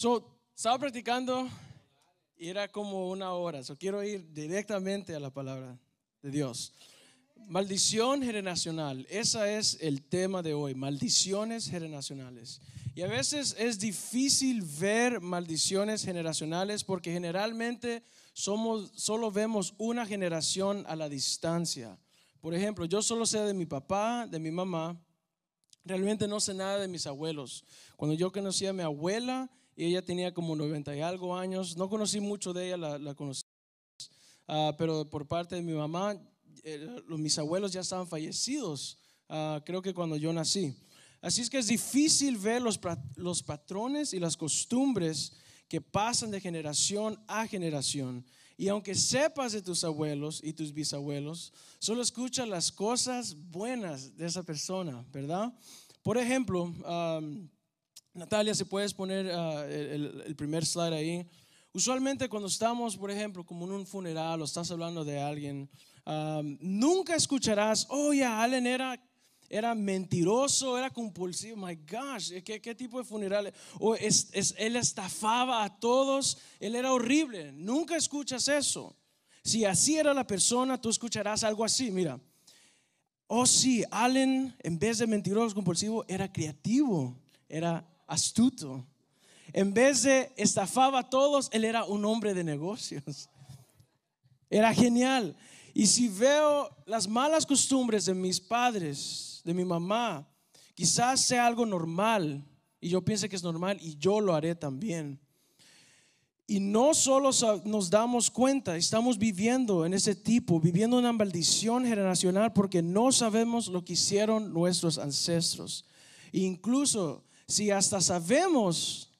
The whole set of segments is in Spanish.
So, estaba practicando y era como una hora. So, quiero ir directamente a la palabra de Dios. Maldición generacional. Ese es el tema de hoy. Maldiciones generacionales. Y a veces es difícil ver maldiciones generacionales porque generalmente somos, solo vemos una generación a la distancia. Por ejemplo, yo solo sé de mi papá, de mi mamá. Realmente no sé nada de mis abuelos. Cuando yo conocí a mi abuela, y ella tenía como 90 y algo años, no conocí mucho de ella, la, conocí, ah, pero por parte de mi mamá, eh, mis abuelos ya estaban fallecidos, ah, creo que cuando yo nací. Así es que es difícil ver los, los patrones y las costumbres que pasan de generación a generación. Y aunque sepas de tus abuelos y tus bisabuelos, solo escucha las cosas buenas de esa persona, ¿verdad? Por ejemplo, Natalia, si puedes poner ah, el, primer slide ahí. Usualmente cuando estamos, por ejemplo, como en un funeral o estás hablando de alguien, nunca escucharás, oh, ya, Allen era era mentiroso, era compulsivo. My gosh, ¿qué, qué tipo de funeral? O es, él estafaba a todos, él era horrible. Nunca escuchas eso. Si así era la persona, tú escucharás algo así. Mira, oh sí, Allen, en vez de mentiroso, compulsivo, era creativo, era astuto. En vez de estafaba a todos, él era un hombre de negocios. Era genial. Y si veo las malas costumbres de mis padres, de mi mamá, quizás sea algo normal y yo piense que es normal y yo lo haré también. Y no solo nos damos cuenta, estamos viviendo en ese tipo, viviendo una maldición generacional porque no sabemos lo que hicieron nuestros ancestros. incluso si hasta sabemos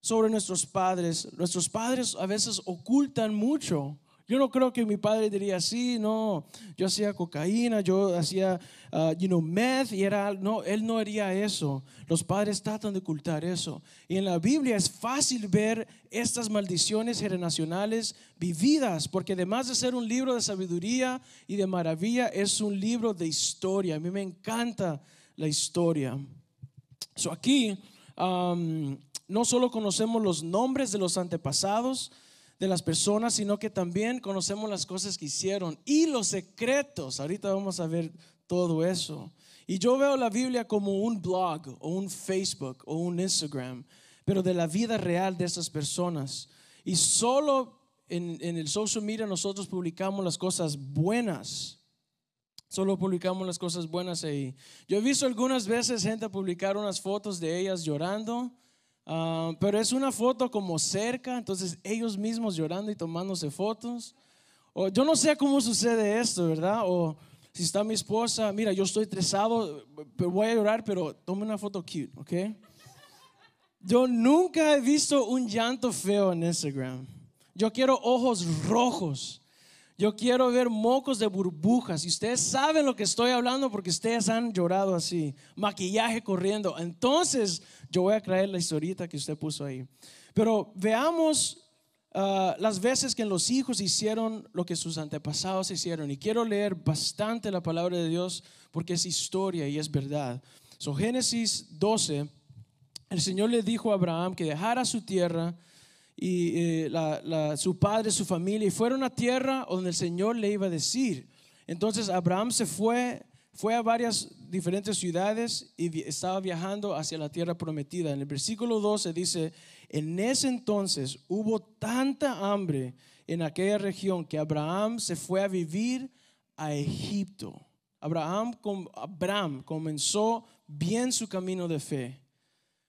sobre nuestros padres, nuestros padres a veces ocultan mucho yo no creo que mi padre diría, sí, no, yo hacía cocaína, yo hacía, uh, you know, meth, y era, no, él no haría eso. Los padres tratan de ocultar eso. Y en la Biblia es fácil ver estas maldiciones generacionales vividas, porque además de ser un libro de sabiduría y de maravilla, es un libro de historia. A mí me encanta la historia. So aquí um, no solo conocemos los nombres de los antepasados, de las personas, sino que también conocemos las cosas que hicieron y los secretos. Ahorita vamos a ver todo eso. Y yo veo la Biblia como un blog o un Facebook o un Instagram, pero de la vida real de esas personas. Y solo en, en el social media nosotros publicamos las cosas buenas. Solo publicamos las cosas buenas ahí. Yo he visto algunas veces gente publicar unas fotos de ellas llorando Ah, pero es una foto como cerca, entonces ellos mismos llorando y tomándose fotos. O yo no sé cómo sucede esto, ¿verdad? O si está mi esposa, mira, yo estoy estresado, voy a llorar, pero tome una foto cute, ¿ok? Yo nunca he visto un llanto feo en Instagram. Yo quiero ojos rojos. Yo quiero ver mocos de burbujas. Y ustedes saben lo que estoy hablando porque ustedes han llorado así. Maquillaje corriendo. Entonces, yo voy a traer la historieta que usted puso ahí. Pero veamos ah, las veces que los hijos hicieron lo que sus antepasados hicieron. Y quiero leer bastante la palabra de Dios porque es historia y es verdad. So, Génesis 12, el Señor le dijo a Abraham que dejara su tierra y eh, su padre, su familia, y fueron a tierra donde el Señor le iba a decir. Entonces Abraham se fue fue a varias diferentes ciudades y estaba viajando hacia la tierra prometida. En el versículo 12 dice, en ese entonces hubo tanta hambre en aquella región que Abraham se fue a vivir a Egipto. Abraham, Abraham comenzó bien su camino de fe,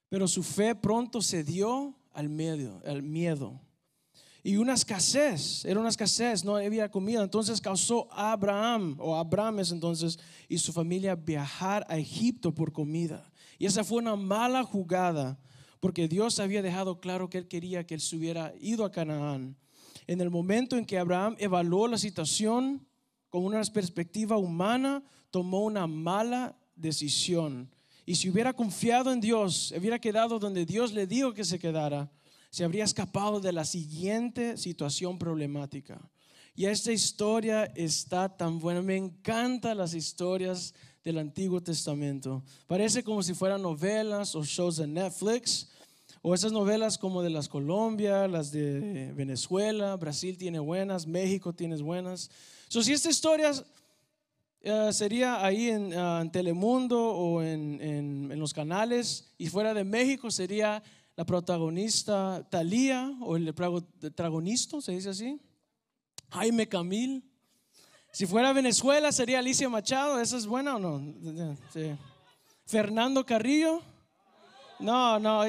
pero su fe pronto cedió al miedo, al miedo y una escasez, era una escasez, no había comida. Entonces causó a Abraham, o Abraham entonces, y su familia viajar a Egipto por comida. Y esa fue una mala jugada, porque Dios había dejado claro que él quería que él se hubiera ido a Canaán. En el momento en que Abraham evaluó la situación con una perspectiva humana, tomó una mala decisión. Y si hubiera confiado en Dios, hubiera quedado donde Dios le dijo que se quedara, se habría escapado de la siguiente situación problemática. Y esta historia está tan buena. Me encantan las historias del Antiguo Testamento. Parece como si fueran novelas o shows de Netflix O esas novelas como de las Colombia, las de Venezuela, Brasil tiene buenas, México tiene buenas. So, si esta historia eh, sería ahí ah, en, Telemundo o en, en, los canales y fuera de México sería la protagonista Talía o el protagonista, se dice así, Jaime Camil. Si fuera Venezuela sería Alicia Machado, ¿esa es buena o no? Fernando Carrillo. No, no,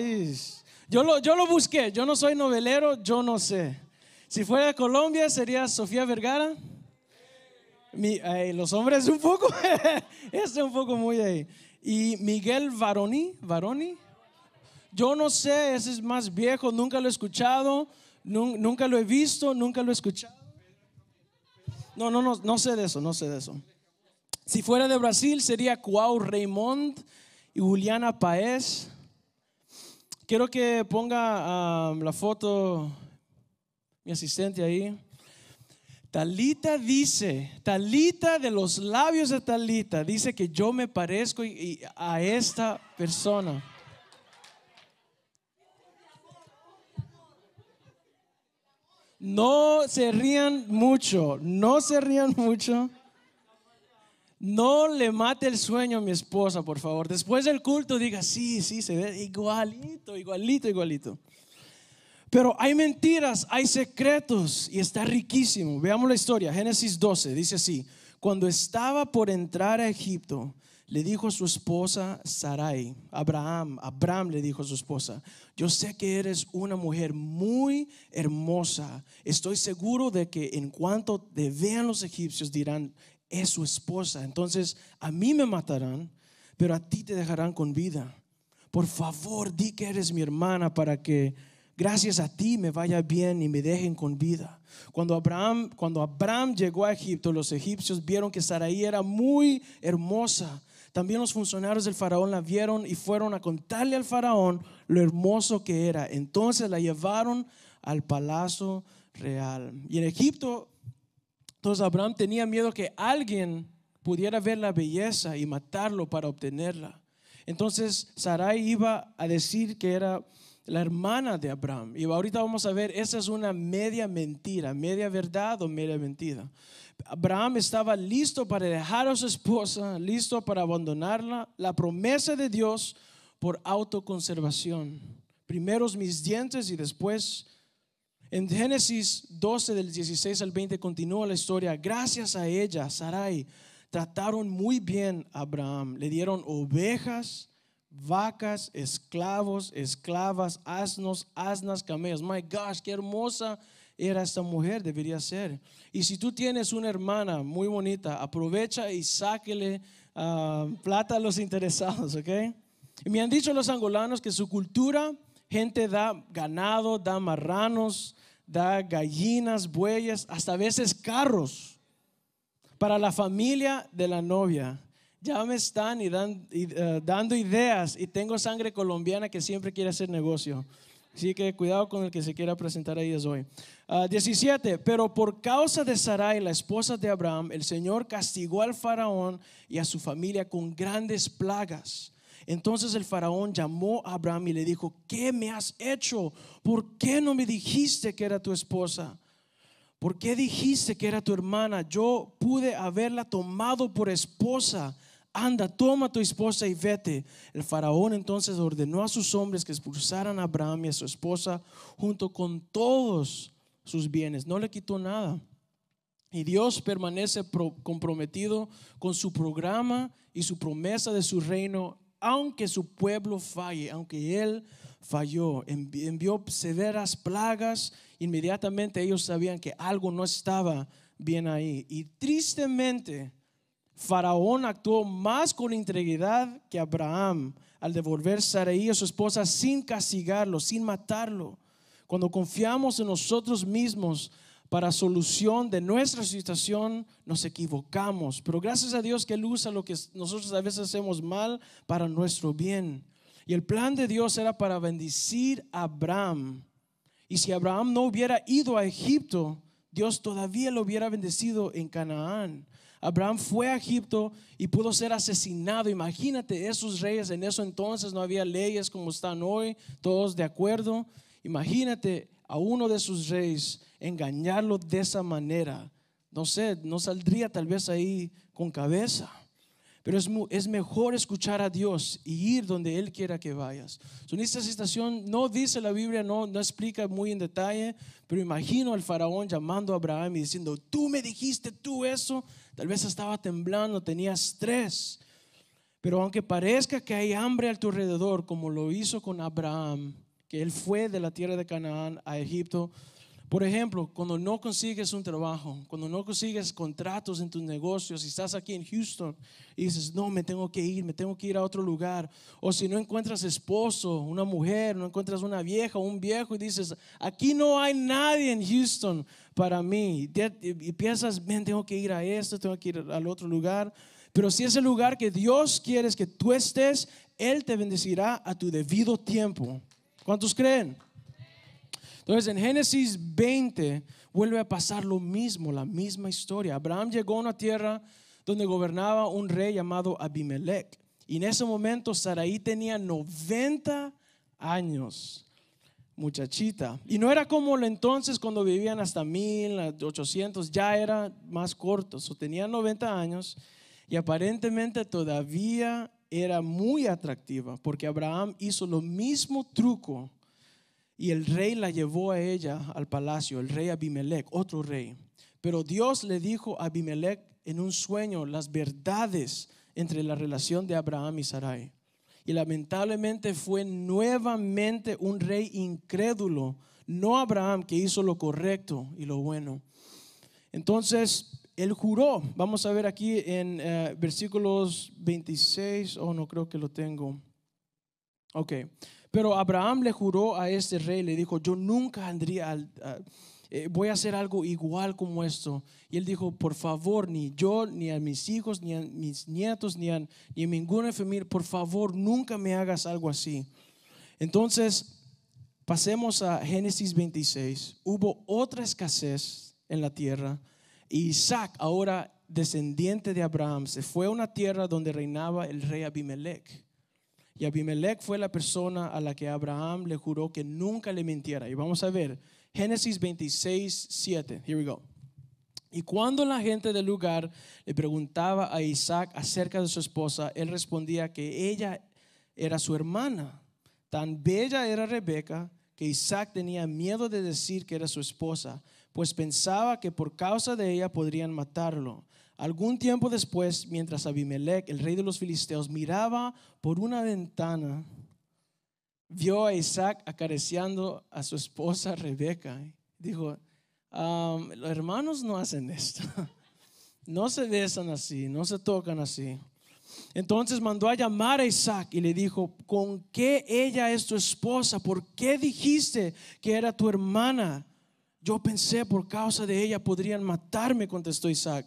yo lo, yo lo busqué, yo no soy novelero, yo no sé. Si fuera Colombia sería Sofía Vergara los hombres un poco, es un poco muy ahí. Y Miguel Varoni, Varoni, yo no sé, ese es más viejo, nunca lo he escuchado, nunca lo he visto, nunca lo he escuchado. No, no, no, no sé de eso, no sé de eso. Si fuera de Brasil sería Cuau Raymond y Juliana Paez. Quiero que ponga um, la foto mi asistente ahí. Talita dice, Talita de los labios de Talita, dice que yo me parezco a esta persona. No se rían mucho, no se rían mucho. No le mate el sueño a mi esposa, por favor. Después del culto diga, sí, sí, se ve igualito, igualito, igualito. Pero hay mentiras, hay secretos y está riquísimo. Veamos la historia. Génesis 12 dice así, cuando estaba por entrar a Egipto, le dijo a su esposa Sarai, Abraham, Abraham le dijo a su esposa, yo sé que eres una mujer muy hermosa. Estoy seguro de que en cuanto te vean los egipcios dirán, es su esposa. Entonces a mí me matarán, pero a ti te dejarán con vida. Por favor, di que eres mi hermana para que gracias a ti me vaya bien y me dejen con vida. Cuando Abraham, llegó a Egipto, los egipcios vieron que Sarai era muy hermosa. También los funcionarios del faraón la vieron y fueron a contarle al faraón lo hermoso que era. Entonces la llevaron al palacio real. Y en Egipto, entonces Abraham tenía miedo que alguien pudiera ver la belleza y matarlo para obtenerla. Entonces Sarai iba a decir que era la hermana de Abraham. Y ahorita vamos a ver, esa es una media mentira, media verdad o media mentira. Abraham estaba listo para dejar a su esposa, listo para abandonarla, la promesa de Dios por autoconservación. Primero mis dientes y después en Génesis 12 del 16 al 20 continúa la historia. Gracias a ella, Sarai, trataron muy bien a Abraham. Le dieron ovejas, vacas, esclavos, esclavas, asnos, asnas, camellos. My gosh, qué hermosa era esta mujer, debería ser. Y si tú tienes una hermana muy bonita, aprovecha y sáquele ah, plata a los interesados, ¿ok? Y me han dicho los angolanos que su cultura, gente da ganado, da marranos, da gallinas, bueyes, hasta a veces carros para la familia de la novia ya me están y eh, dando ideas y tengo sangre colombiana que siempre quiere hacer negocio. Así que cuidado con el que se quiera presentar ahí hoy. 17. Ah, Pero por causa de Sarai, la esposa de Abraham, el Señor castigó al faraón y a su familia con grandes plagas. Entonces el faraón llamó a Abraham y le dijo, ¿qué me has hecho? ¿Por qué no me dijiste que era tu esposa? ¿Por qué dijiste que era tu hermana? Yo pude haberla tomado por esposa anda, toma tu esposa y vete. El faraón entonces ordenó a sus hombres que expulsaran a Abraham y a su esposa junto con todos sus bienes. No le quitó nada. Y Dios permanece comprometido con su programa y su promesa de su reino, aunque su pueblo falle, aunque él falló, envió severas plagas, inmediatamente ellos sabían que algo no estaba bien ahí. Y tristemente, Faraón actuó más con integridad que Abraham al devolver Sarai a su esposa sin castigarlo, sin matarlo. Cuando confiamos en nosotros mismos para solución de nuestra situación, nos equivocamos. Pero gracias a Dios que Él usa lo que nosotros a veces hacemos mal para nuestro bien. Y el plan de Dios era para bendecir a Abraham. Y si Abraham no hubiera ido a Egipto, Dios todavía lo hubiera bendecido en Canaán. Abraham fue a Egipto y pudo ser asesinado. Imagínate, esos reyes en eso entonces no había leyes como están hoy, todos de acuerdo. Imagínate a uno de sus reyes engañarlo de esa manera. No sé, no saldría tal vez ahí con cabeza. Pero es, es, mejor escuchar a Dios y ir donde Él quiera que vayas. en esta situación no dice la Biblia, no, no explica muy en detalle, pero imagino al faraón llamando a Abraham y diciendo, tú me dijiste tú eso. Tal vez estaba temblando, tenía estrés. Pero aunque parezca que hay hambre a tu alrededor, como lo hizo con Abraham, que él fue de la tierra de Canaán a Egipto, por ejemplo, cuando no consigues un trabajo, cuando no consigues contratos en tus negocios y estás aquí en Houston y dices, no, me tengo que ir, me tengo que ir a otro lugar. O si no encuentras esposo, una mujer, no encuentras una vieja un viejo y dices, aquí no hay nadie en Houston para mí. Y piensas, ven, tengo que ir a esto, tengo que ir al otro lugar. Pero si es el lugar que Dios quiere que tú estés, Él te bendecirá a tu debido tiempo. ¿Cuántos creen? Entonces en Génesis 20 vuelve a pasar lo mismo, la misma historia. Abraham llegó a una tierra donde gobernaba un rey llamado Abimelech. Y en ese momento Saraí tenía 90 años, muchachita. Y no era como entonces cuando vivían hasta 1800, ya era más corto. O tenía 90 años y aparentemente todavía era muy atractiva porque Abraham hizo lo mismo truco y el rey la llevó a ella al palacio, el rey Abimelech, otro rey. Pero Dios le dijo a Abimelech en un sueño las verdades entre la relación de Abraham y Sarai. Y lamentablemente fue nuevamente un rey incrédulo, no Abraham que hizo lo correcto y lo bueno. Entonces, él juró, vamos a ver aquí en eh, versículos 26, oh no creo que lo tengo. Ok, pero Abraham le juró a este rey, le dijo, yo nunca andría, eh, voy a hacer algo igual como esto. Y él dijo, por favor, ni yo, ni a mis hijos, ni a mis nietos, ni a, ni a ninguna familia, por favor, nunca me hagas algo así. Entonces, pasemos a Génesis 26. Hubo otra escasez en la tierra. Y Isaac, ahora descendiente de Abraham, se fue a una tierra donde reinaba el rey Abimelech. Y Abimelech fue la persona a la que Abraham le juró que nunca le mintiera. Y vamos a ver, Génesis 26, 7. Here we go. Y cuando la gente del lugar le preguntaba a Isaac acerca de su esposa, él respondía que ella era su hermana. Tan bella era Rebeca que Isaac tenía miedo de decir que era su esposa, pues pensaba que por causa de ella podrían matarlo. Algún tiempo después, mientras Abimelech, el rey de los filisteos, miraba por una ventana, vio a Isaac acariciando a su esposa Rebeca. Dijo, los hermanos no hacen esto. No se besan así, no se tocan así. Entonces mandó a llamar a Isaac y le dijo, ¿con qué ella es tu esposa? ¿Por qué dijiste que era tu hermana? Yo pensé por causa de ella podrían matarme, contestó Isaac.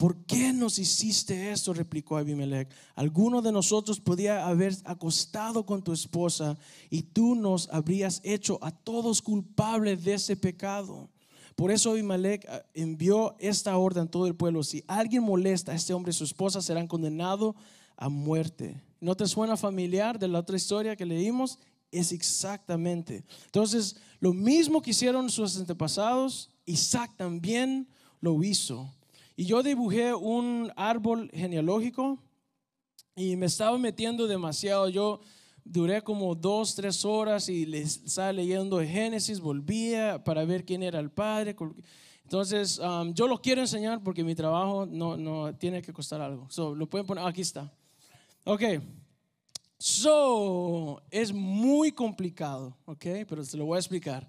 ¿Por qué nos hiciste esto? replicó Abimelech. Alguno de nosotros podía haber acostado con tu esposa y tú nos habrías hecho a todos culpables de ese pecado. Por eso Abimelech ah, envió esta orden a todo el pueblo. Si alguien molesta a este hombre y su esposa, serán condenados a muerte. ¿No te suena familiar de la otra historia que leímos? Es exactamente. Entonces, lo mismo que hicieron sus antepasados, Isaac también lo hizo. Y yo dibujé un árbol genealógico y me estaba metiendo demasiado. Yo duré como dos, tres horas y les estaba leyendo Génesis, volvía para ver quién era el padre. Entonces, um, yo lo quiero enseñar porque mi trabajo no, no tiene que costar algo. So, lo pueden poner, aquí está. Ok. So, es muy complicado, ok, pero se lo voy a explicar.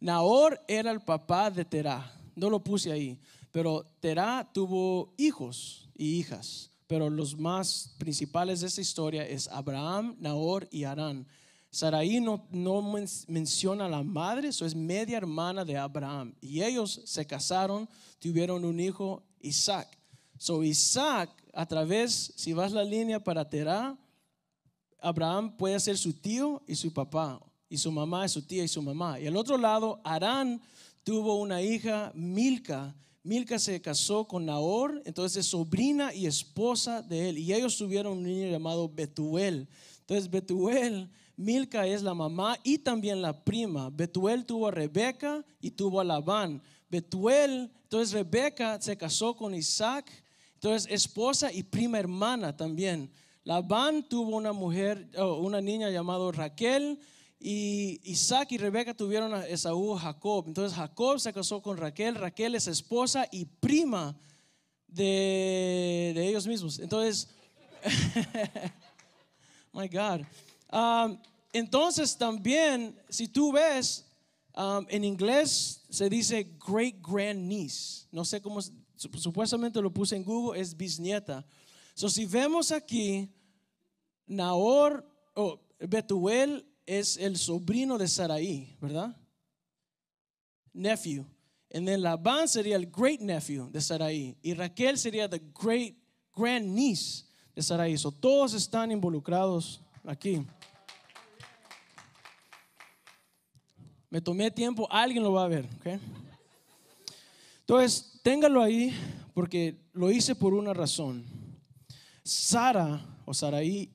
Nahor era el papá de Terah. No lo puse ahí. Pero Terah tuvo hijos y hijas, pero los más principales de esta historia es Abraham, Nahor y Arán. Sarai no, no menciona a la madre, eso es media hermana de Abraham. Y ellos se casaron, tuvieron un hijo, Isaac. So Isaac, a través, si vas la línea para Terah, Abraham puede ser su tío y su papá, y su mamá es su tía y su mamá. Y al otro lado, Arán tuvo una hija, Milca, Milca se casó con Nahor, entonces es sobrina y esposa de él. Y ellos tuvieron un niño llamado Betuel. Entonces Betuel, Milca es la mamá y también la prima. Betuel tuvo a Rebeca y tuvo a Labán. Betuel, entonces Rebeca se casó con Isaac, entonces esposa y prima hermana también. Labán tuvo una mujer, oh, una niña llamada Raquel. Y Isaac y Rebeca tuvieron a Esaú, Jacob. Entonces Jacob se casó con Raquel. Raquel es esposa y prima de, ellos mismos. Entonces, my God. Um, entonces también, si tú ves, um, en inglés se dice great grand niece. No sé cómo, supuestamente lo puse en Google, es bisnieta. So, si vemos aquí, Nahor, o Betuel es el sobrino de Saraí, ¿verdad? Nephew. Y then Labán sería el great nephew de Saraí. Y Raquel sería the great grand niece de Saraí. So, todos están involucrados aquí. Me tomé tiempo, alguien lo va a ver, ¿ok? Entonces, téngalo ahí porque lo hice por una razón. Sara o Saraí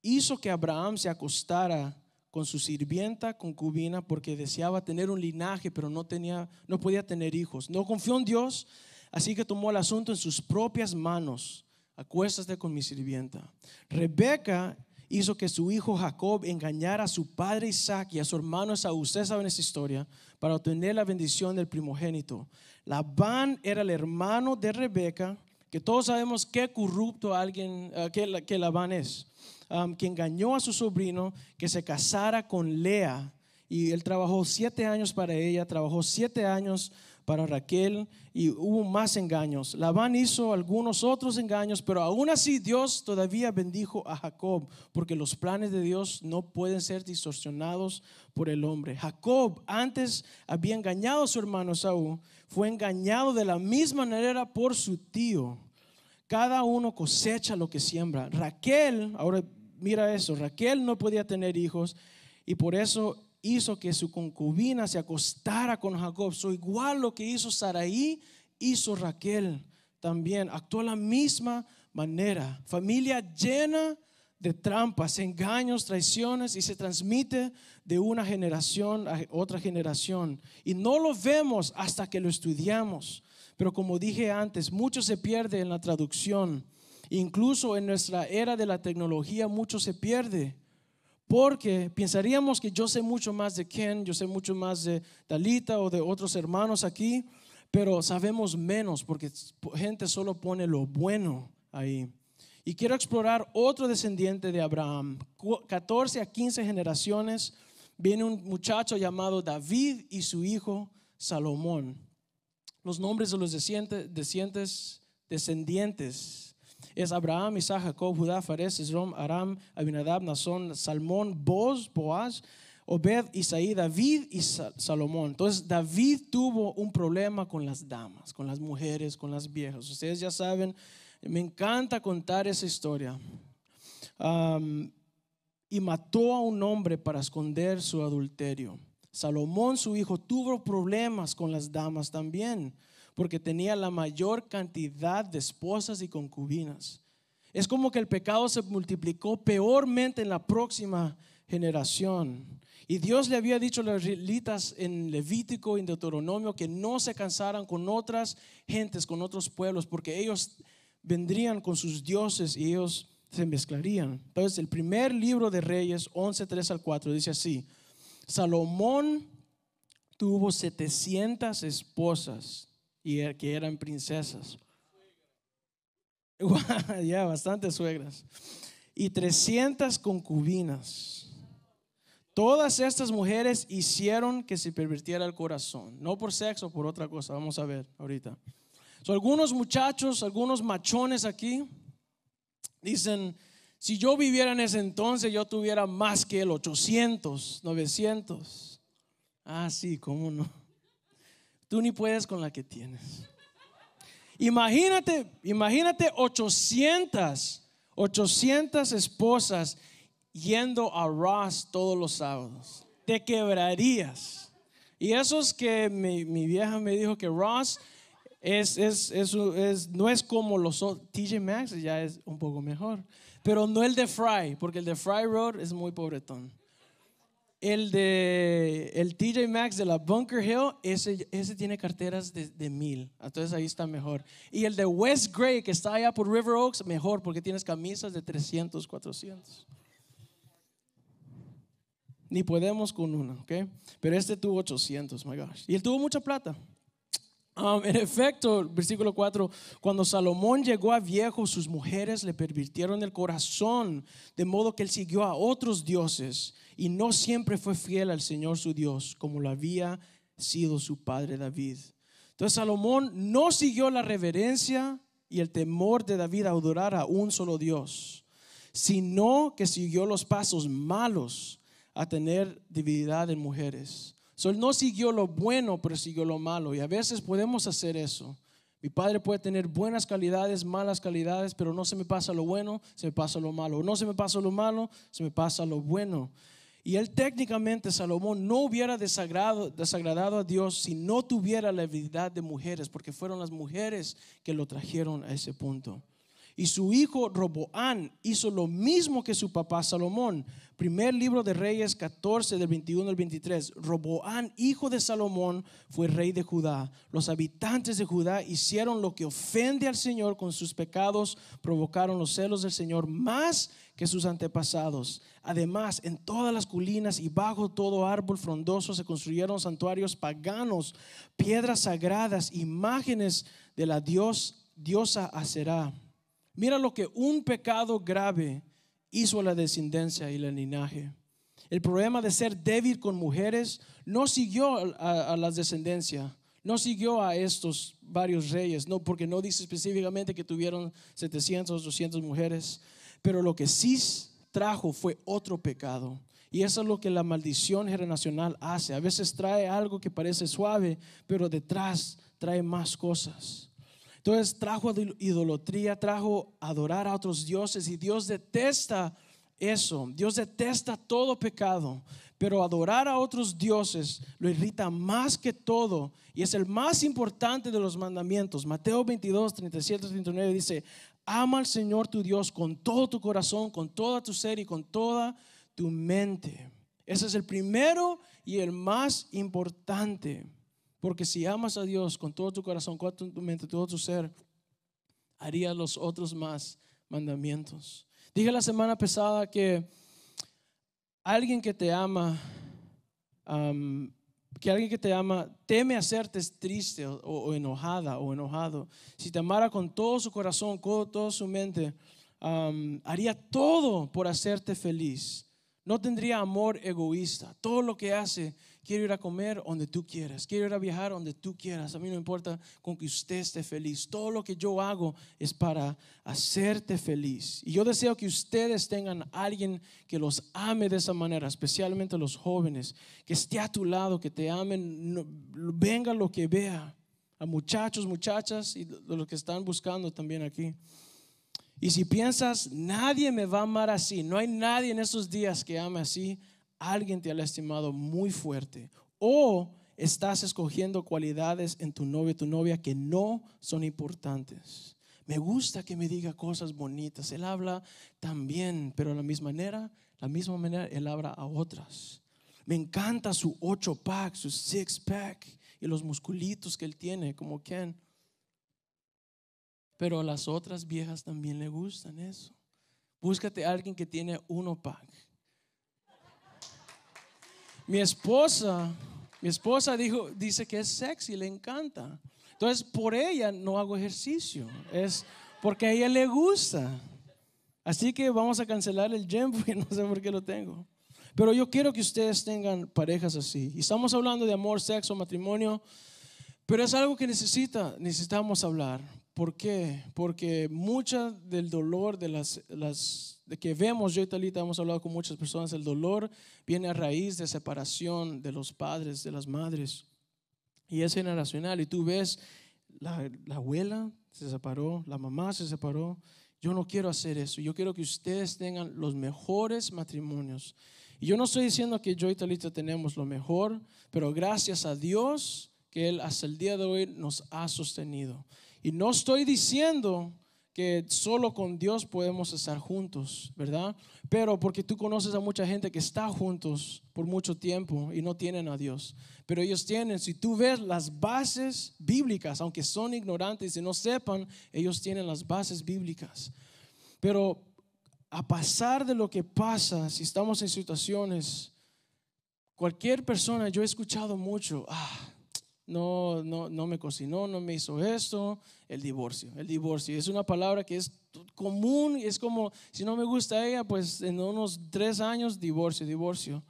hizo que Abraham se acostara con su sirvienta concubina porque deseaba tener un linaje, pero no tenía no podía tener hijos. No confió en Dios, así que tomó el asunto en sus propias manos. Acuéstate con mi sirvienta. Rebeca hizo que su hijo Jacob engañara a su padre Isaac y a su hermano Esaú. Ustedes saben esa historia, para obtener la bendición del primogénito. Labán era el hermano de Rebeca, que todos sabemos qué corrupto alguien, que, que Labán es que engañó a su sobrino que se casara con Lea. Y él trabajó siete años para ella, trabajó siete años para Raquel y hubo más engaños. Labán hizo algunos otros engaños, pero aún así Dios todavía bendijo a Jacob, porque los planes de Dios no pueden ser distorsionados por el hombre. Jacob antes había engañado a su hermano Saúl, fue engañado de la misma manera por su tío. Cada uno cosecha lo que siembra. Raquel, ahora mira eso, Raquel no podía tener hijos y por eso hizo que su concubina se acostara con Jacob. So igual lo que hizo Saraí, hizo Raquel también. Actuó la misma manera. Familia llena de trampas, engaños, traiciones y se transmite de una generación a otra generación. Y no lo vemos hasta que lo estudiamos. Pero como dije antes, mucho se pierde en la traducción. Incluso en nuestra era de la tecnología mucho se pierde. Porque pensaríamos que yo sé mucho más de Ken, yo sé mucho más de Dalita o de otros hermanos aquí, pero sabemos menos porque gente solo pone lo bueno ahí. Y quiero explorar otro descendiente de Abraham. 14 a 15 generaciones viene un muchacho llamado David y su hijo Salomón. Los nombres de los descendientes, descendientes es Abraham, Isaac, Jacob, Judá, Fares, Esrom, Aram, Abinadab, Nazón, Salmón, Boz, Boaz, Obed, Isaí, David y Salomón. Entonces David tuvo un problema con las damas, con las mujeres, con las viejas. Ustedes ya saben, me encanta contar esa historia. y mató a un hombre para esconder su adulterio. Salomón, su hijo, tuvo problemas con las damas también porque tenía la mayor cantidad de esposas y concubinas. Es como que el pecado se multiplicó peormente en la próxima generación. Y Dios le había dicho a los israelitas en Levítico y en Deuteronomio que no se cansaran con otras gentes, con otros pueblos, porque ellos vendrían con sus dioses y ellos se mezclarían. Entonces, el primer libro de Reyes, 11, 3 al 4, dice así: Salomón tuvo 700 esposas er, que eran princesas. ya, bastantes suegras. Y 300 concubinas. Todas estas mujeres hicieron que se pervirtiera el corazón, no por sexo, por otra cosa. Vamos a ver ahorita. algunos muchachos, algunos machones aquí, dicen, si yo viviera en ese entonces, yo tuviera más que el 800, 900. Ah, sí, cómo no. Tú ni puedes con la que tienes. Imagínate, imagínate 800, 800 esposas yendo a Ross todos los sábados. Te quebrarías. Y eso es que mi, mi vieja me dijo que Ross Es, es, es, es, no es como los TJ Maxx, ya es un poco mejor. Pero no el de Fry, porque el de Fry Road es muy pobretón. El de el TJ Maxx de la Bunker Hill, ese, ese tiene carteras de, de, mil. Entonces ahí está mejor. Y el de West Gray, que está allá por River Oaks, mejor porque tienes camisas de 300, 400. Ni podemos con una, ¿ok? Pero este tuvo 800, my gosh. Y él tuvo mucha plata. Um, en efecto, versículo 4, cuando Salomón llegó a viejo, sus mujeres le pervirtieron el corazón, de modo que él siguió a otros dioses y no siempre fue fiel al Señor su Dios, como lo había sido su padre David. Entonces Salomón no siguió la reverencia y el temor de David a adorar a un solo Dios, sino que siguió los pasos malos a tener divinidad en mujeres So, él no siguió lo bueno, pero siguió lo malo. Y a veces podemos hacer eso. Mi padre puede tener buenas calidades, malas calidades, pero no se me pasa lo bueno, se me pasa lo malo. No se me pasa lo malo, se me pasa lo bueno. Y él técnicamente, Salomón, no hubiera desagradado, desagradado a Dios si no tuviera la habilidad de mujeres, porque fueron las mujeres que lo trajeron a ese punto. Y su hijo Roboán hizo lo mismo que su papá Salomón. Primer libro de Reyes 14 del 21 al 23. Roboán, hijo de Salomón, fue rey de Judá. Los habitantes de Judá hicieron lo que ofende al Señor con sus pecados, provocaron los celos del Señor más que sus antepasados. Además, en todas las colinas y bajo todo árbol frondoso se construyeron santuarios paganos, piedras sagradas, imágenes de la dios, diosa Aserá. Mira lo que un pecado grave hizo a la descendencia y el linaje. El problema de ser débil con mujeres no siguió a, la descendencia, no siguió a estos varios reyes, no, porque no dice específicamente que tuvieron 700, 200 mujeres, pero lo que sí trajo fue otro pecado. Y eso es lo que la maldición generacional hace. A veces trae algo que parece suave, pero detrás trae más cosas. Entonces trajo idolatría, trajo adorar a otros dioses y Dios detesta eso. Dios detesta todo pecado, pero adorar a otros dioses lo irrita más que todo y es el más importante de los mandamientos. Mateo 22, 37, 39 dice, ama al Señor tu Dios con todo tu corazón, con toda tu ser y con toda tu mente. Ese es el primero y el más importante. Porque si amas a Dios con todo tu corazón, con tu mente, todo tu ser, harías los otros más mandamientos. Dije la semana pasada que alguien que te ama, que alguien que te ama teme hacerte triste o, enojada o enojado. Si te amara con todo su corazón, con toda su mente, haría todo por hacerte feliz. No tendría amor egoísta. Todo lo que hace Quiero ir a comer donde tú quieras. Quiero ir a viajar donde tú quieras. A mí no importa con que usted esté feliz. Todo lo que yo hago es para hacerte feliz. Y yo deseo que ustedes tengan alguien que los ame de esa manera, especialmente los jóvenes, que esté a tu lado, que te amen, venga lo que vea. A muchachos, muchachas y los que están buscando también aquí. Y si piensas, nadie me va a amar así, no hay nadie en esos días que ame así, alguien te ha lastimado muy fuerte o estás escogiendo cualidades en tu novio, tu novia que no son importantes. Me gusta que me diga cosas bonitas. Él habla también, pero de la misma manera, la misma manera él habla a otras. Me encanta su ocho pack, su six pack y los musculitos que él tiene, como Ken. Pero a las otras viejas también le gustan eso. Búscate a alguien que tiene uno pack mi esposa, mi esposa dijo, dice que es sexy, le encanta. Entonces, por ella no hago ejercicio, es porque a ella le gusta. Así que vamos a cancelar el gym porque no sé por qué lo tengo. Pero yo quiero que ustedes tengan parejas así. Estamos hablando de amor, sexo, matrimonio, pero es algo que necesita, necesitamos hablar. ¿Por qué? Porque mucha del dolor de las, las de que vemos, yo y Talita hemos hablado con muchas personas, el dolor viene a raíz de separación de los padres, de las madres. Y es generacional. Y tú ves, la, la abuela se separó, la mamá se separó. Yo no quiero hacer eso. Yo quiero que ustedes tengan los mejores matrimonios. Y yo no estoy diciendo que yo y Talita tenemos lo mejor, pero gracias a Dios que Él hasta el día de hoy nos ha sostenido. Y no estoy diciendo que solo con Dios podemos estar juntos, ¿verdad? Pero porque tú conoces a mucha gente que está juntos por mucho tiempo y no tienen a Dios. Pero ellos tienen, si tú ves las bases bíblicas, aunque son ignorantes y no sepan, ellos tienen las bases bíblicas. Pero a pasar de lo que pasa, si estamos en situaciones, cualquier persona, yo he escuchado mucho, ah, no, no, no me cocinó, no me hizo esto, el divorcio, el divorcio. Es una palabra que es común es como, si no me gusta ella, pues en unos tres años, divorcio, divorcio.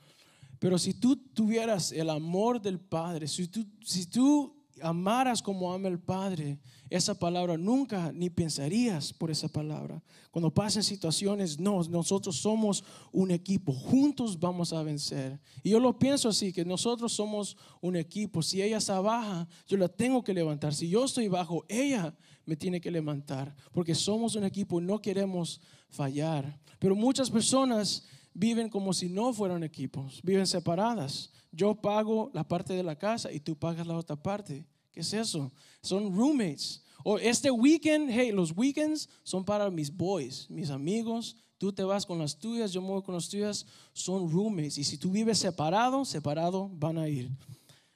Pero si tú tuvieras el amor del Padre, si tú, si tú amaras como ama el Padre, esa palabra nunca ni pensarías por esa palabra. Cuando pasen situaciones, no, nosotros somos un equipo, juntos vamos a vencer. Y yo lo pienso así, que nosotros somos un equipo. Si ella está baja, yo la tengo que levantar. Si yo estoy bajo, ella me tiene que levantar, porque somos un equipo y no queremos fallar. Pero muchas personas viven como si no fueran equipos, viven separadas. Yo pago la parte de la casa y tú pagas la otra parte. ¿Qué es eso? Son roommates. O este weekend, hey, los weekends son para mis boys, mis amigos. Tú te vas con las tuyas, yo me voy con las tuyas. Son roommates. Y si tú vives separado, separado van a ir.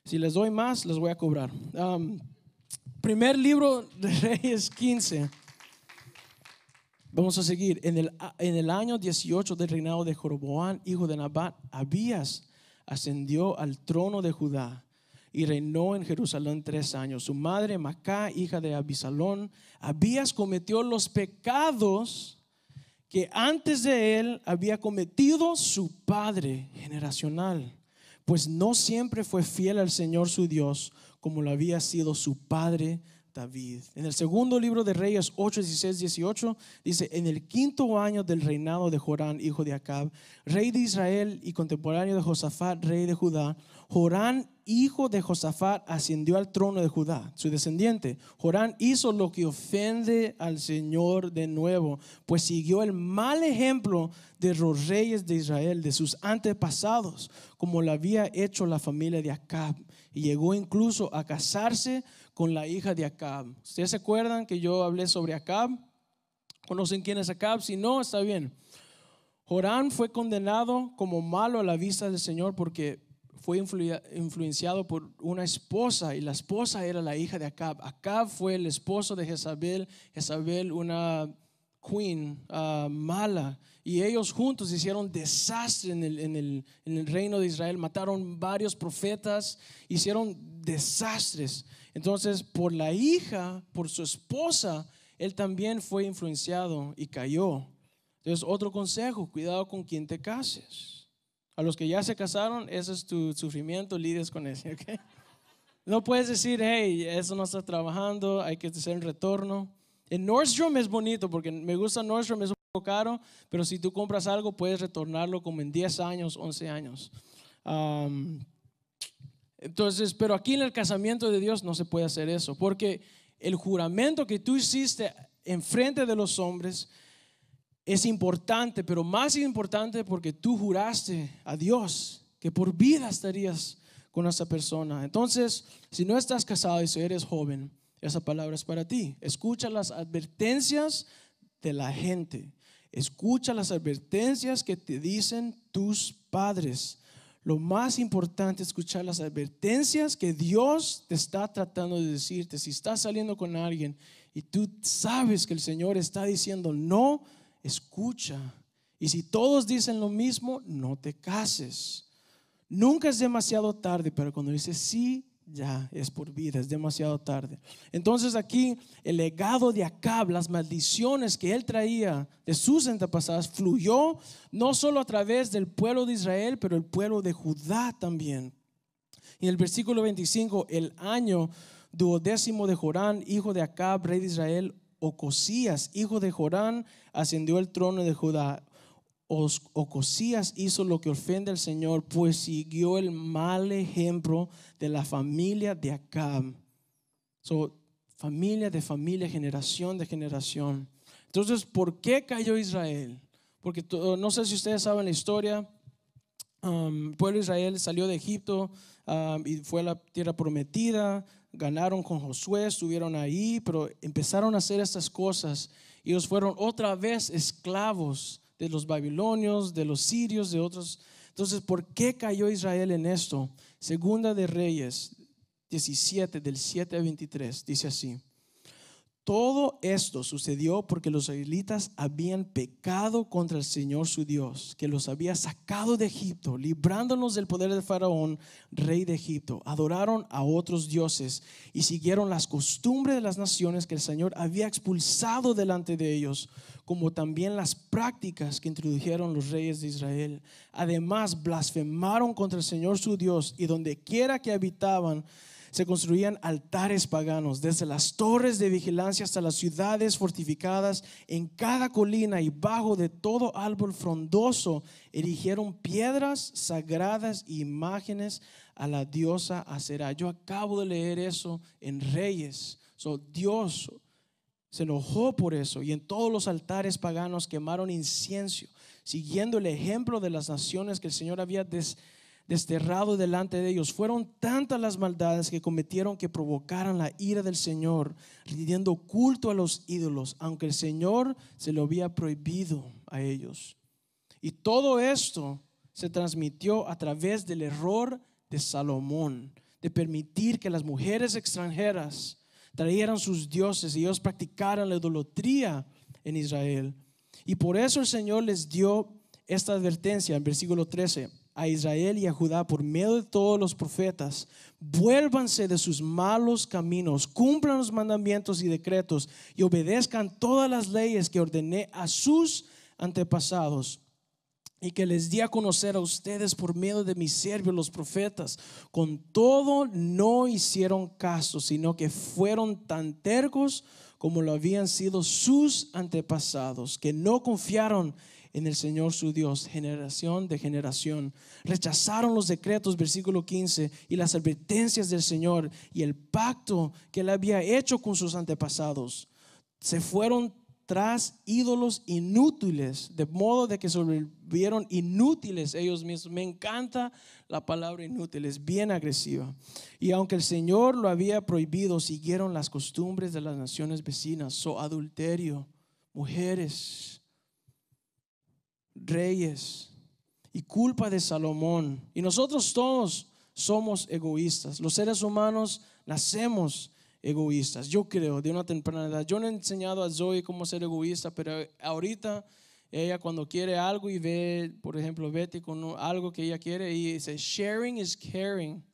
Si les doy más, les voy a cobrar. Um, primer libro de Reyes 15. Vamos a seguir. En el, en el año 18 del reinado de Joroboán, hijo de Nabat, Abías ascendió al trono de Judá y reinó en Jerusalén tres años. Su madre, Macá, hija de Abisalón, Abías cometió los pecados que antes de él había cometido su padre generacional, pues no siempre fue fiel al Señor su Dios como lo había sido su padre David. En el segundo libro de Reyes 8, 16, 18 dice, en el quinto año del reinado de Jorán, hijo de Acab, rey de Israel y contemporáneo de Josafat, rey de Judá, Jorán, hijo de Josafat, ascendió al trono de Judá, su descendiente. Jorán hizo lo que ofende al Señor de nuevo, pues siguió el mal ejemplo de los reyes de Israel, de sus antepasados, como lo había hecho la familia de Acab, y llegó incluso a casarse con la hija de Acab. ¿Ustedes se acuerdan que yo hablé sobre Acab? ¿Conocen quién es Acab? Si no, está bien. Jorán fue condenado como malo a la vista del Señor porque fue influenciado por una esposa y la esposa era la hija de Acab. Acab fue el esposo de Jezabel, Jezabel una queen ah, mala y ellos juntos hicieron desastre en el, reino de Israel, mataron varios profetas, hicieron desastres. Entonces, por la hija, por su esposa, él también fue influenciado y cayó. Entonces, otro consejo, cuidado con quien te cases. A los que ya se casaron, ese es tu sufrimiento, lides con ese, No puedes decir, hey, eso no está trabajando, hay que hacer un retorno. En Nordstrom es bonito porque me gusta Nordstrom, es un poco caro, pero si tú compras algo puedes retornarlo como en 10 años, 11 años. Entonces, pero aquí en el casamiento de Dios no se puede hacer eso, porque el juramento que tú hiciste en frente de los hombres es importante, pero más importante porque tú juraste a Dios que por vida estarías con esa persona. Entonces, si no estás casado y si eres joven, esa palabra es para ti. Escucha las advertencias de la gente. Escucha las advertencias que te dicen tus padres lo más importante es escuchar las advertencias que Dios te está tratando de decirte. Si estás saliendo con alguien y tú sabes que el Señor está diciendo no, escucha. Y si todos dicen lo mismo, no te cases. Nunca es demasiado tarde, pero cuando dices sí, ya es por vida, es demasiado tarde. Entonces aquí el legado de Acab, las maldiciones que él traía de sus antepasados, fluyó no solo a través del pueblo de Israel, pero el pueblo de Judá también. Y en el versículo 25, el año duodécimo de Jorán, hijo de Acab, rey de Israel, Ocosías, hijo de Jorán, ascendió al trono de Judá. Ocosías hizo lo que ofende al Señor, pues siguió el mal ejemplo de la familia de Acab. So, familia de familia, generación de generación. Entonces, ¿por qué cayó Israel? Porque no sé si ustedes saben la historia. um, el pueblo de Israel salió de Egipto um, y fue a la tierra prometida, ganaron con Josué, estuvieron ahí, pero empezaron a hacer estas cosas. y Ellos fueron otra vez esclavos de los babilonios, de los sirios, de otros. Entonces, ¿por qué cayó Israel en esto? Segunda de Reyes 17, del 7 al 23, dice así. Todo esto sucedió porque los israelitas habían pecado contra el Señor su Dios, que los había sacado de Egipto, librándonos del poder de Faraón, rey de Egipto. Adoraron a otros dioses y siguieron las costumbres de las naciones que el Señor había expulsado delante de ellos, como también las prácticas que introdujeron los reyes de Israel. Además, blasfemaron contra el Señor su Dios y donde quiera que habitaban, se construían altares paganos, desde las torres de vigilancia hasta las ciudades fortificadas, en cada colina y bajo de todo árbol frondoso, erigieron piedras sagradas e imágenes a la diosa Aserá. Yo acabo de leer eso en Reyes. So, Dios se enojó por eso y en todos los altares paganos quemaron incienso, siguiendo el ejemplo de las naciones que el Señor había des desterrado delante de ellos. Fueron tantas las maldades que cometieron que provocaron la ira del Señor, rindiendo culto a los ídolos, aunque el Señor se lo había prohibido a ellos. Y todo esto se transmitió a través del error de Salomón, de permitir que las mujeres extranjeras trajeran sus dioses y ellos practicaran la idolatría en Israel. Y por eso el Señor les dio esta advertencia en versículo 13 a Israel y a Judá por medio de todos los profetas, vuélvanse de sus malos caminos, cumplan los mandamientos y decretos y obedezcan todas las leyes que ordené a sus antepasados y que les di a conocer a ustedes por medio de mis siervos los profetas. Con todo no hicieron caso, sino que fueron tan tercos como lo habían sido sus antepasados, que no confiaron en el Señor su Dios, generación de generación. Rechazaron los decretos, versículo 15, y las advertencias del Señor y el pacto que él había hecho con sus antepasados. Se fueron tras ídolos inútiles, de modo de que sobrevivieron inútiles ellos mismos. Me encanta la palabra inútil, es bien agresiva. Y aunque el Señor lo había prohibido, siguieron las costumbres de las naciones vecinas, so adulterio, mujeres, reyes y culpa de Salomón. Y nosotros todos somos egoístas. Los seres humanos nacemos egoístas. Yo creo, de una temprana edad. Yo no he enseñado a Zoe cómo ser egoísta, pero ahorita ella cuando quiere algo y ve, por ejemplo, Betty con algo que ella quiere y dice, sharing is caring.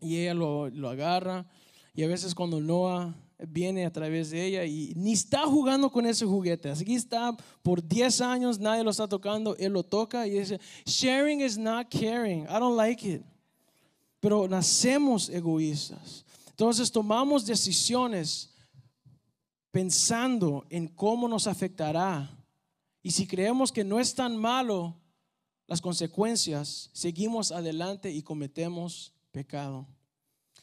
Y ella lo, lo agarra. Y a veces cuando Noah viene a través de ella y ni está jugando con ese juguete. Así que está por 10 años, nadie lo está tocando, él lo toca y dice, sharing is not caring, I don't like it. Pero nacemos egoístas. Entonces tomamos decisiones pensando en cómo nos afectará. Y si creemos que no es tan malo las consecuencias, seguimos adelante y cometemos pecado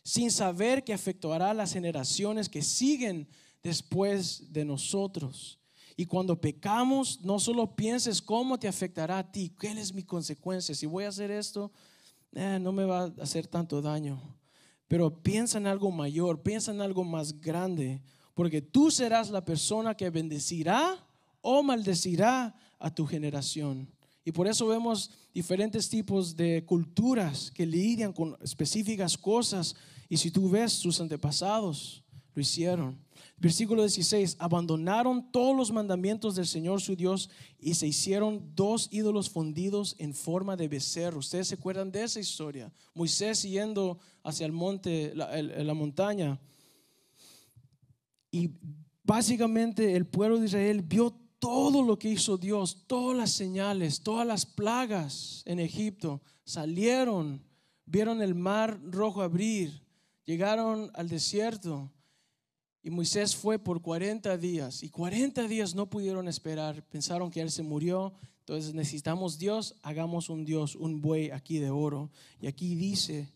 sin saber que afectará a las generaciones que siguen después de nosotros. Y cuando pecamos, no solo pienses cómo te afectará a ti, cuál es mi consecuencia. Si voy a hacer esto, eh, no me va a hacer tanto daño. Pero piensa en algo mayor, piensa en algo más grande, porque tú serás la persona que bendecirá o maldecirá a tu generación. Y por eso vemos diferentes tipos de culturas que lidian con específicas cosas y si tú ves, sus antepasados lo hicieron. Versículo 16, abandonaron todos los mandamientos del Señor su Dios y se hicieron dos ídolos fundidos en forma de becerro. Ustedes se acuerdan de esa historia. Moisés yendo hacia el monte, la, montaña. Y básicamente el pueblo de Israel vio todo lo que hizo Dios, todas las señales, todas las plagas en Egipto. Salieron, vieron el mar rojo abrir, Llegaron al desierto y Moisés fue por 40 días y 40 días no pudieron esperar. Pensaron que él se murió. Entonces necesitamos Dios, hagamos un Dios, un buey aquí de oro. Y aquí dice,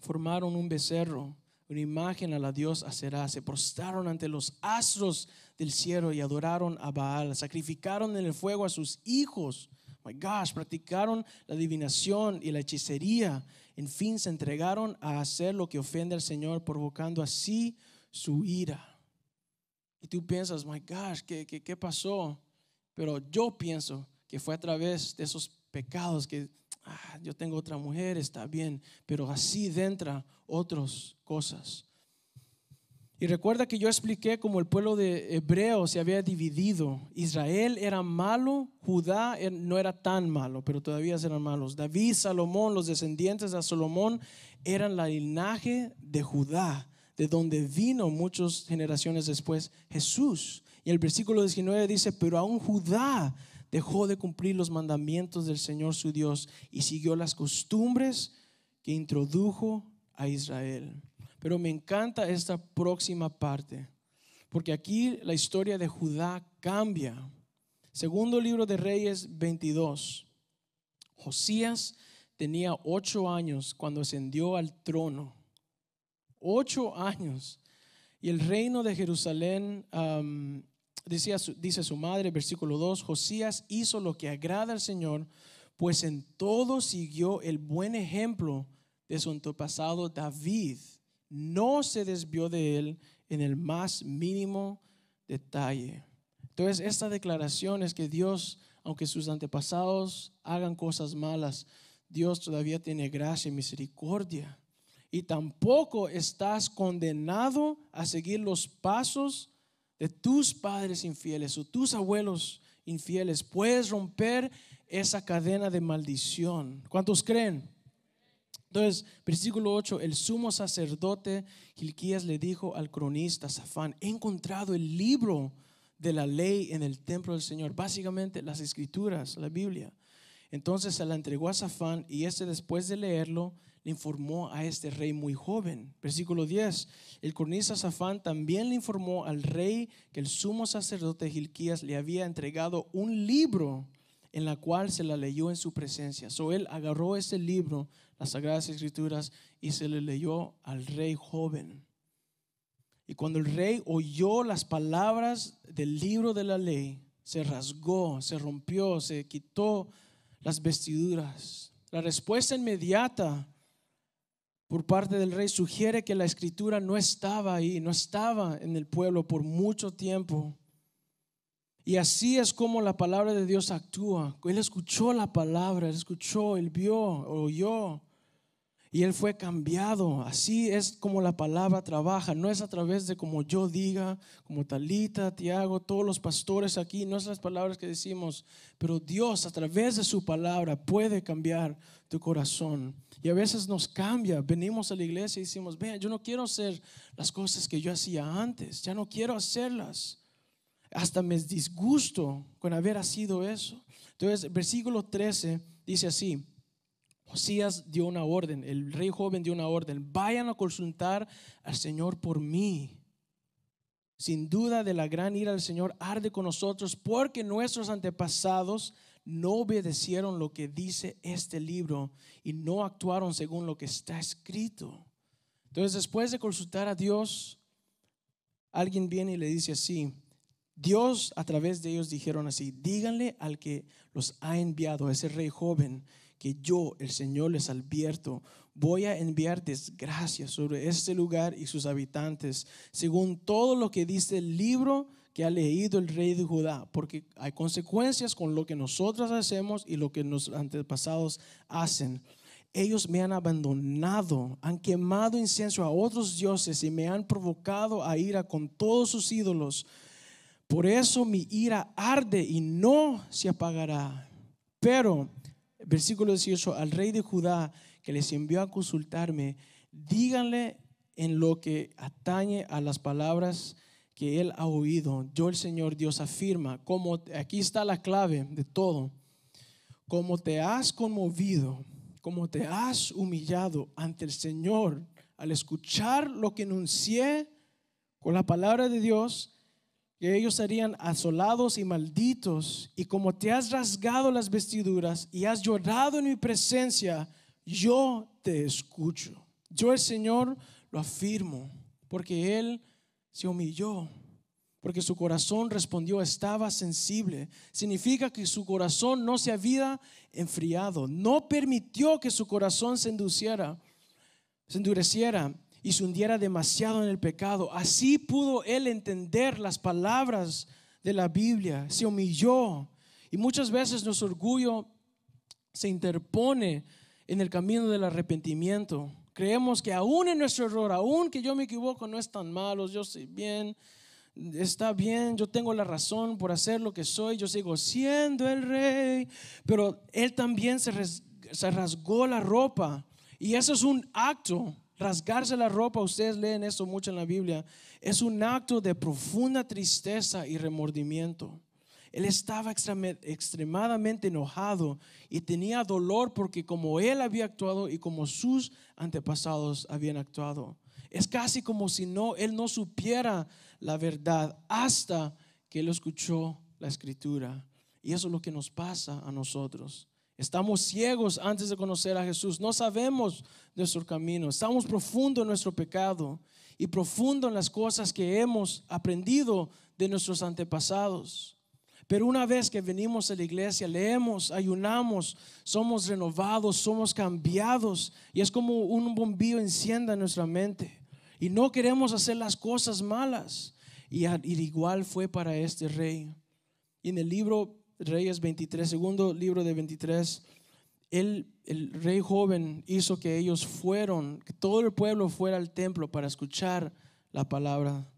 formaron un becerro, una imagen a la diosa Será, se prostraron ante los astros del cielo y adoraron a Baal, sacrificaron en el fuego a sus hijos My gosh, practicaron la adivinación y la hechicería. En fin, se entregaron a hacer lo que ofende al Señor, provocando así su ira. Y tú piensas, my gosh, ¿qué, qué, qué pasó? Pero yo pienso que fue a través de esos pecados que ah, yo tengo otra mujer, está bien, pero así dentro otras cosas. Y recuerda que yo expliqué cómo el pueblo de Hebreo se había dividido. Israel era malo, Judá er, no era tan malo, pero todavía eran malos. David, Salomón, los descendientes de Salomón eran la linaje de Judá, de donde vino muchas generaciones después Jesús. Y el versículo 19 dice, pero aún Judá dejó de cumplir los mandamientos del Señor su Dios y siguió las costumbres que introdujo a Israel. Pero me encanta esta próxima parte, porque aquí la historia de Judá cambia. Segundo libro de Reyes 22. Josías tenía ocho años cuando ascendió al trono. Ocho años. Y el reino de Jerusalén, dice su madre, versículo 2, Josías hizo lo que agrada al Señor, pues en todo siguió el buen ejemplo de su antepasado David no se desvió de él en el más mínimo detalle. Entonces, esta declaración es que Dios, aunque sus antepasados hagan cosas malas, Dios todavía tiene gracia y misericordia. Y tampoco estás condenado a seguir los pasos de tus padres infieles o tus abuelos infieles. Puedes romper esa cadena de maldición. ¿Cuántos creen? Entonces, versículo 8, el sumo sacerdote Gilquías le dijo al cronista Safán, he encontrado el libro de la ley en el templo del Señor, básicamente las escrituras, la Biblia. Entonces se la entregó a Safán y este después de leerlo le informó a este rey muy joven. Versículo 10, el cronista Safán también le informó al rey que el sumo sacerdote Gilquías le había entregado un libro en la cual se la leyó en su presencia. So él agarró ese libro, las Sagradas Escrituras, y se le leyó al rey joven. Y cuando el rey oyó las palabras del libro de la ley, se rasgó, se rompió, se quitó las vestiduras. La respuesta inmediata por parte del rey sugiere que la escritura no estaba ahí, no estaba en el pueblo por mucho tiempo. Y así es como la palabra de Dios actúa. Él escuchó la palabra, él escuchó, él vio, oyó. Y él fue cambiado. Así es como la palabra trabaja. No es a través de como yo diga, como Talita, Tiago, todos los pastores aquí. No es las palabras que decimos. Pero Dios a través de su palabra puede cambiar tu corazón. Y a veces nos cambia. Venimos a la iglesia y decimos, vean, yo no quiero hacer las cosas que yo hacía antes. Ya no quiero hacerlas hasta me disgusto con haber sido eso. Entonces, versículo 13 dice así, Josías dio una orden, el rey joven dio una orden, vayan a consultar al Señor por mí. Sin duda de la gran ira del Señor arde con nosotros porque nuestros antepasados no obedecieron lo que dice este libro y no actuaron según lo que está escrito. Entonces, después de consultar a Dios, alguien viene y le dice así, Dios a través de ellos dijeron así, díganle al que los ha enviado, a ese rey joven, que yo, el Señor, les advierto, voy a enviar desgracia sobre este lugar y sus habitantes, según todo lo que dice el libro que ha leído el rey de Judá, porque hay consecuencias con lo que nosotros hacemos y lo que nuestros antepasados hacen. Ellos me han abandonado, han quemado incienso a otros dioses y me han provocado a ira con todos sus ídolos. Por eso mi ira arde y no se apagará. Pero, versículo 18, al rey de Judá que les envió a consultarme, díganle en lo que atañe a las palabras que él ha oído. Yo el Señor Dios afirma, como aquí está la clave de todo, como te has conmovido, como te has humillado ante el Señor al escuchar lo que enuncié con la palabra de Dios, que ellos serían asolados y malditos, y como te has rasgado las vestiduras y has llorado en mi presencia, yo te escucho. Yo el Señor lo afirmo, porque Él se humilló. porque su corazón respondió, estaba sensible. Significa que su corazón no se había enfriado, no permitió que su corazón se endureciera, se endureciera y se hundiera demasiado en el pecado. Así pudo él entender las palabras de la Biblia, se humilló y muchas veces nuestro orgullo se interpone en el camino del arrepentimiento. Creemos que aún en nuestro error, aún que yo me equivoco, no es tan malo, yo soy bien, está bien, yo tengo la razón por hacer lo que soy, yo sigo siendo el rey, pero él también se, rasgó la ropa y eso es un acto, rasgarse la ropa, ustedes leen eso mucho en la Biblia, es un acto de profunda tristeza y remordimiento. Él estaba extremadamente enojado y tenía dolor porque como él había actuado y como sus antepasados habían actuado. Es casi como si no él no supiera la verdad hasta que él escuchó la escritura. Y eso es lo que nos pasa a nosotros. Estamos ciegos antes de conocer a Jesús. No sabemos nuestro camino. Estamos profundo en nuestro pecado y profundo en las cosas que hemos aprendido de nuestros antepasados. Pero una vez que venimos a la iglesia, leemos, ayunamos, somos renovados, somos cambiados y es como un bombillo encienda nuestra mente. Y no queremos hacer las cosas malas. Y, igual fue para este rey. Y en el libro Reyes 23, segundo libro de 23, el rey joven hizo que ellos fueron, que todo el pueblo fuera al templo para escuchar la palabra.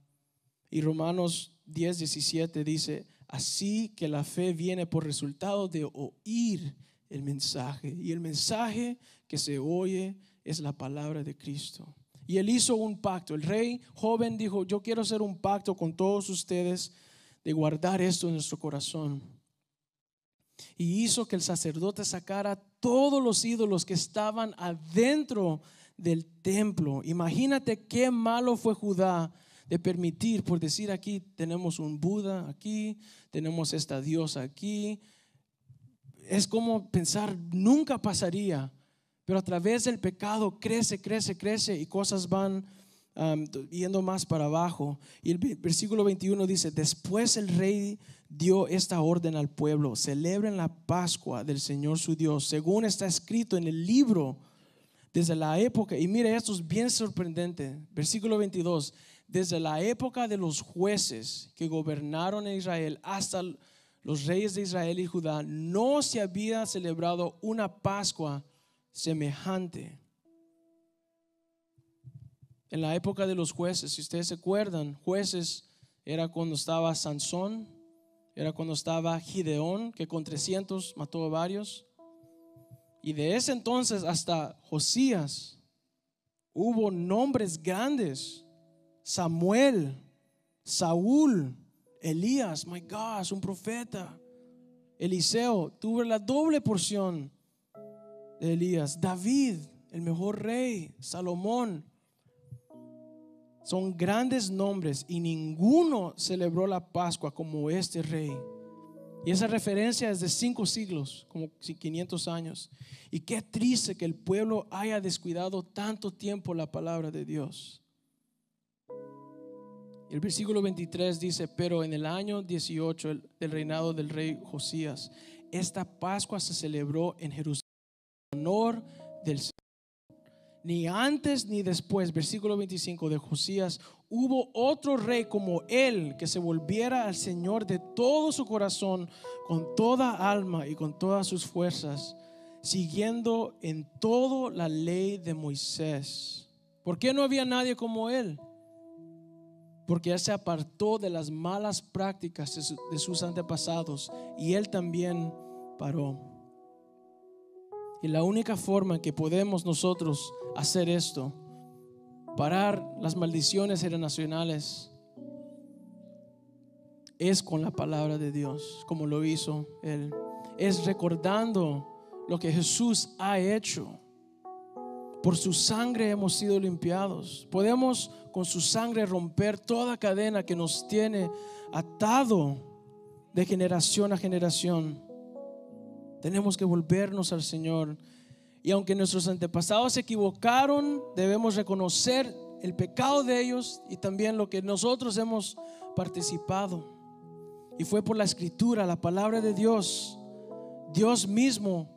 Y Romanos 10, 17 dice, Así que la fe viene por resultado de oír el mensaje. Y el mensaje que se oye es la palabra de Cristo. Y él hizo un pacto. El rey joven dijo, yo quiero hacer un pacto con todos ustedes de guardar esto en nuestro corazón. Y hizo que el sacerdote sacara todos los ídolos que estaban adentro del templo. Imagínate qué malo fue Judá de permitir, por decir aquí tenemos un Buda aquí, tenemos esta diosa aquí. Es como pensar, nunca pasaría, pero a través del pecado crece, crece, crece y cosas van um, yendo más para abajo. Y el versículo 21 dice, después el rey dio esta orden al pueblo, celebren la Pascua del Señor su Dios, según está escrito en el libro desde la época, y mire, esto es bien sorprendente, versículo 22, desde la época de los jueces que gobernaron Israel hasta los reyes de Israel y Judá, no se había celebrado una Pascua semejante. En la época de los jueces, si ustedes se acuerdan, jueces era cuando estaba Sansón, era cuando estaba Gideón, que con 300 mató a varios. Y de ese entonces hasta Josías hubo nombres grandes Samuel, Saúl, Elías, my God, un profeta. Eliseo, tuve la doble porción de Elías. David, el mejor rey. Salomón. Son grandes nombres y ninguno celebró la Pascua como este rey. Y esa referencia es de cinco siglos, como 500 años. Y qué triste que el pueblo haya descuidado tanto tiempo la palabra de Dios. El versículo 23 dice, pero en el año 18 del reinado del rey Josías, esta Pascua se celebró en Jerusalén en honor del Señor. Ni antes ni después, versículo 25 de Josías, hubo otro rey como él que se volviera al Señor de todo su corazón, con toda alma y con todas sus fuerzas, siguiendo en todo la ley de Moisés. ¿Por qué no había nadie como él? porque él se apartó de las malas prácticas de sus antepasados y él también paró. Y la única forma en que podemos nosotros hacer esto, parar las maldiciones nacionales, es con la palabra de Dios, como lo hizo él. Es recordando lo que Jesús ha hecho. Por su sangre hemos sido limpiados. Podemos con su sangre romper toda cadena que nos tiene atado de generación a generación. Tenemos que volvernos al Señor. Y aunque nuestros antepasados se equivocaron, debemos reconocer el pecado de ellos y también lo que nosotros hemos participado. Y fue por la escritura, la palabra de Dios. Dios mismo,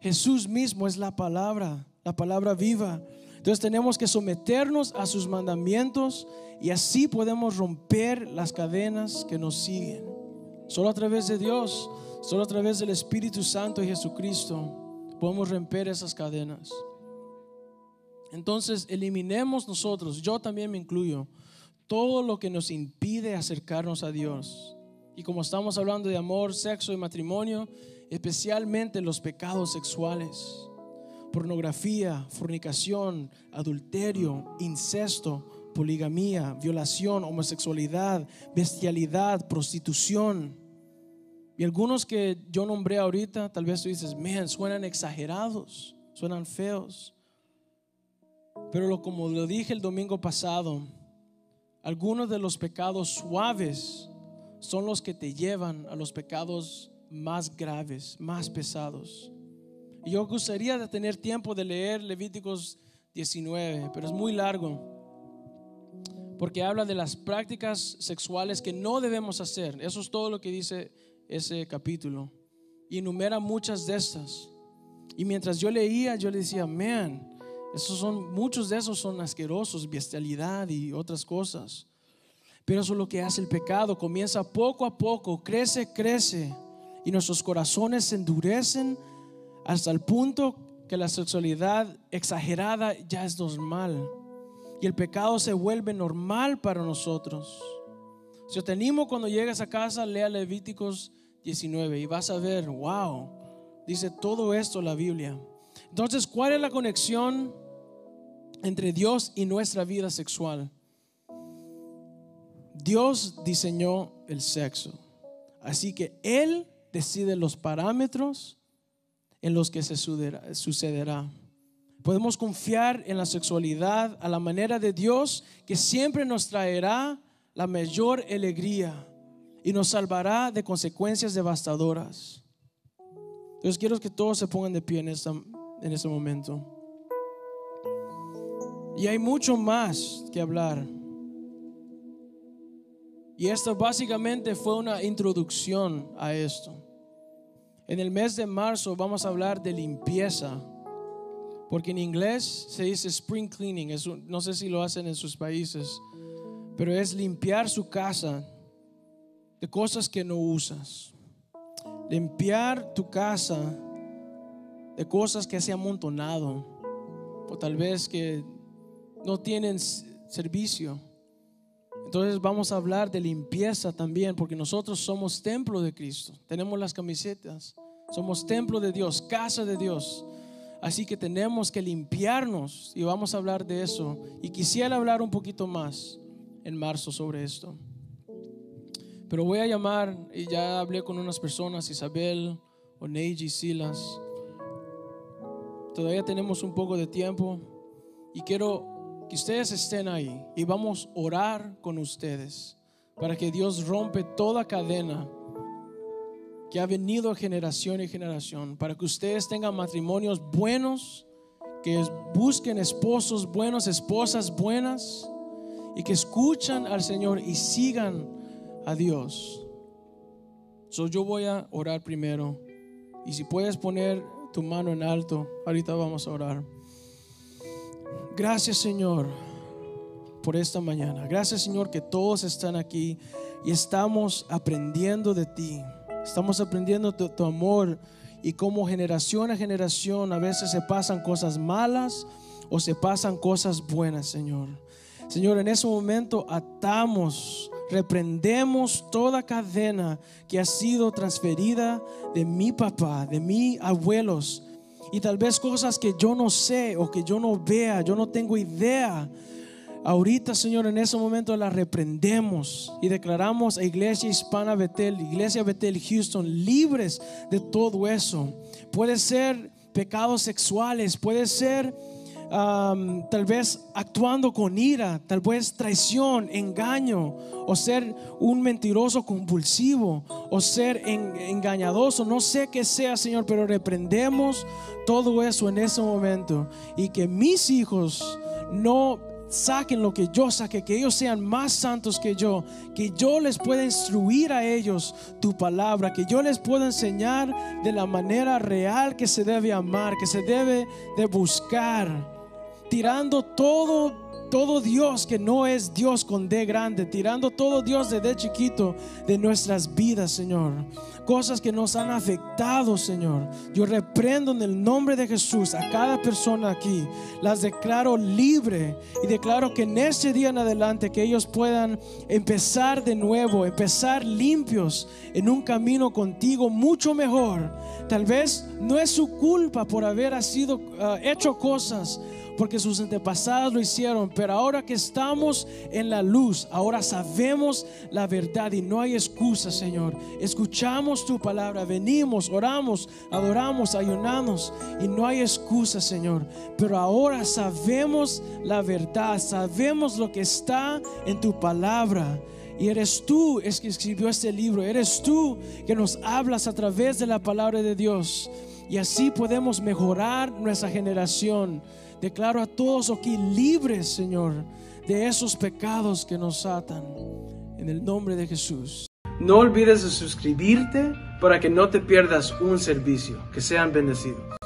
Jesús mismo es la palabra, la palabra viva. Entonces tenemos que someternos a sus mandamientos y así podemos romper las cadenas que nos siguen. Solo a través de Dios, solo a través del Espíritu Santo y Jesucristo podemos romper esas cadenas. Entonces eliminemos nosotros, yo también me incluyo, todo lo que nos impide acercarnos a Dios. Y como estamos hablando de amor, sexo y matrimonio, especialmente los pecados sexuales pornografía, fornicación, adulterio, incesto, poligamía, violación, homosexualidad, bestialidad, prostitución. Y algunos que yo nombré ahorita, tal vez tú dices, man, suenan exagerados, suenan feos. Pero lo, como lo dije el domingo pasado, algunos de los pecados suaves son los que te llevan a los pecados más graves, más pesados. Y yo gustaría de tener tiempo de leer Levíticos 19, pero es muy largo. Porque habla de las prácticas sexuales que no debemos hacer. Eso es todo lo que dice ese capítulo. Y enumera muchas de estas. Y mientras yo leía, yo le decía, man, esos son, muchos de esos son asquerosos, bestialidad y otras cosas. Pero eso es lo que hace el pecado. Comienza poco a poco, crece, crece. Y nuestros corazones se endurecen hasta el punto que la sexualidad exagerada ya es normal y el pecado se vuelve normal para nosotros. Si te animo cuando llegues a casa, lea Levíticos 19 y vas a ver, wow, dice todo esto la Biblia. Entonces, ¿cuál es la conexión entre Dios y nuestra vida sexual? Dios diseñó el sexo, así que Él decide los parámetros en los que se sucederá. Podemos confiar en la sexualidad a la manera de Dios que siempre nos traerá la mayor alegría y nos salvará de consecuencias devastadoras. Entonces quiero que todos se pongan de pie en, en este momento. Y hay mucho más que hablar. Y esto básicamente fue una introducción a esto. En el mes de marzo vamos a hablar de limpieza, porque en inglés se dice spring cleaning, no sé si lo hacen en sus países, pero es limpiar su casa de cosas que no usas. Limpiar tu casa de cosas que se han amontonado o tal vez que no tienen servicio. Entonces vamos a hablar de limpieza también, porque nosotros somos templo de Cristo. Tenemos las camisetas. Somos templo de Dios, casa de Dios. Así que tenemos que limpiarnos y vamos a hablar de eso. Y quisiera hablar un poquito más en marzo sobre esto. Pero voy a llamar, y ya hablé con unas personas, Isabel, Oneji, Silas. Todavía tenemos un poco de tiempo y quiero que ustedes estén ahí y vamos a orar con ustedes para que Dios rompe toda cadena que ha venido generación y generación, para que ustedes tengan matrimonios buenos, que busquen esposos buenos, esposas buenas y que escuchan al Señor y sigan a Dios. So, yo voy a orar primero y si puedes poner tu mano en alto, ahorita vamos a orar. Gracias Señor por esta mañana. Gracias Señor que todos están aquí y estamos aprendiendo de ti. Estamos aprendiendo de tu amor y como generación a generación a veces se pasan cosas malas o se pasan cosas buenas, Señor. Señor, en ese momento atamos, reprendemos toda cadena que ha sido transferida de mi papá, de mis abuelos, y tal vez cosas que yo no sé o que yo no vea, yo no tengo idea. Ahorita, Señor, en ese momento la reprendemos y declaramos a Iglesia Hispana Betel, Iglesia Betel Houston, libres de todo eso. Puede ser pecados sexuales, puede ser tal vez actuando con ira, tal vez traición, engaño, o ser un mentiroso compulsivo, o ser engañadoso, no sé qué sea, Señor, pero reprendemos todo eso en ese momento. Y que mis hijos no saquen lo que yo saque, que ellos sean más santos que yo, que yo les pueda instruir a ellos tu palabra, que yo les pueda enseñar de la manera real que se debe amar, que se debe de buscar, tirando todo todo Dios que no es Dios con D grande, tirando todo Dios de D chiquito de nuestras vidas, Señor. Cosas que nos han afectado, Señor. Yo reprendo en el nombre de Jesús a cada persona aquí. Las declaro libre y declaro que en ese día en adelante que ellos puedan empezar de nuevo, empezar limpios en un camino contigo mucho mejor. Tal vez no es su culpa por haber sido ah, hecho cosas porque sus antepasados lo hicieron, pero ahora que estamos en la luz, ahora sabemos la verdad y no hay excusa, Señor. Escuchamos tu palabra, venimos, oramos, adoramos, ayunamos y no hay excusa, Señor. Pero ahora sabemos la verdad, sabemos lo que está en tu palabra. Y eres tú es que escribió este libro, eres tú que nos hablas a través de la palabra de Dios. Y así podemos mejorar nuestra generación. Declaro a todos aquí libres, Señor, de esos pecados que nos atan. En el nombre de Jesús. No olvides de suscribirte para que no te pierdas un servicio. Que sean bendecidos.